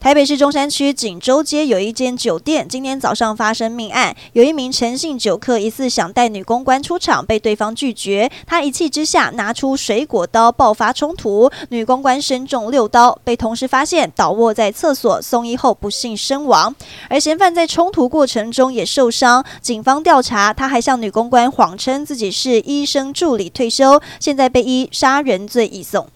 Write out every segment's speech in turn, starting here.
台北市中山区锦州街有一间酒店，今天早上发生命案，有一名陈姓酒客疑似想带女公关出场，被对方拒绝，他一气之下拿出水果刀爆发冲突，女公关身中六刀，被同事发现倒卧在厕所，送医后不幸身亡，而嫌犯在冲突过程中也受伤，警方调查，他还向女公关谎称自己是医生助理退休，现在被依杀人罪移送。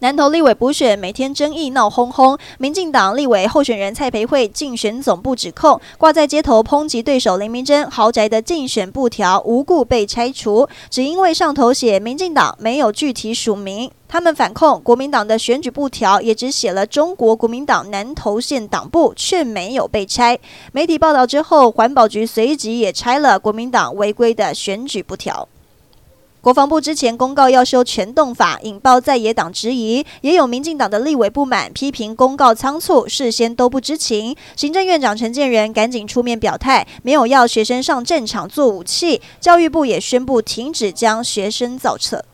南投立委补选每天争议闹哄哄，民进党立委候选人蔡培慧竞选总部指控挂在街头抨击对手林明珍豪宅的竞选布条无故被拆除，只因为上头写民进党没有具体署名。他们反控国民党的选举布条也只写了中国国民党南投县党部，却没有被拆。媒体报道之后，环保局随即也拆了国民党违规的选举布条。国防部之前公告要修全动法，引爆在野党质疑，也有民进党的立委不满，批评公告仓促，事先都不知情。行政院长陈建仁赶紧出面表态，没有要学生上战场做武器。教育部也宣布停止将学生造册。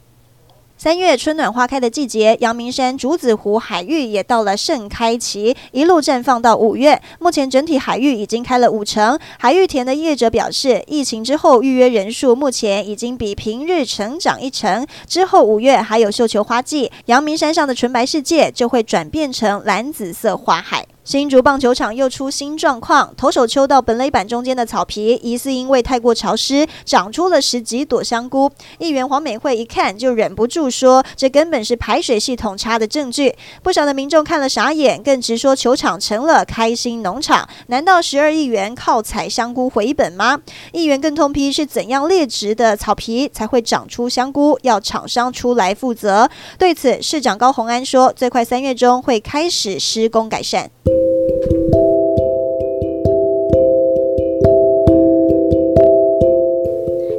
三月春暖花开的季节，阳明山竹子湖海域也到了盛开期，一路绽放到五月。目前整体海域已经开了五成。海域田的业者表示，疫情之后预约人数目前已经比平日成长一成。之后五月还有绣球花季，阳明山上的纯白世界就会转变成蓝紫色花海。新竹棒球场又出新状况，投手丘到本垒板中间的草皮，疑似因为太过潮湿，长出了十几朵香菇。议员黄美惠一看就忍不住说：“这根本是排水系统差的证据。”不少的民众看了傻眼，更直说球场成了开心农场。难道十二亿元靠采香菇回本吗？议员更痛批是怎样劣质的草皮才会长出香菇，要厂商出来负责。对此，市长高虹安说：“最快三月中会开始施工改善。”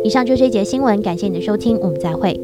以上就是这节新闻，感谢你的收听，我们再会。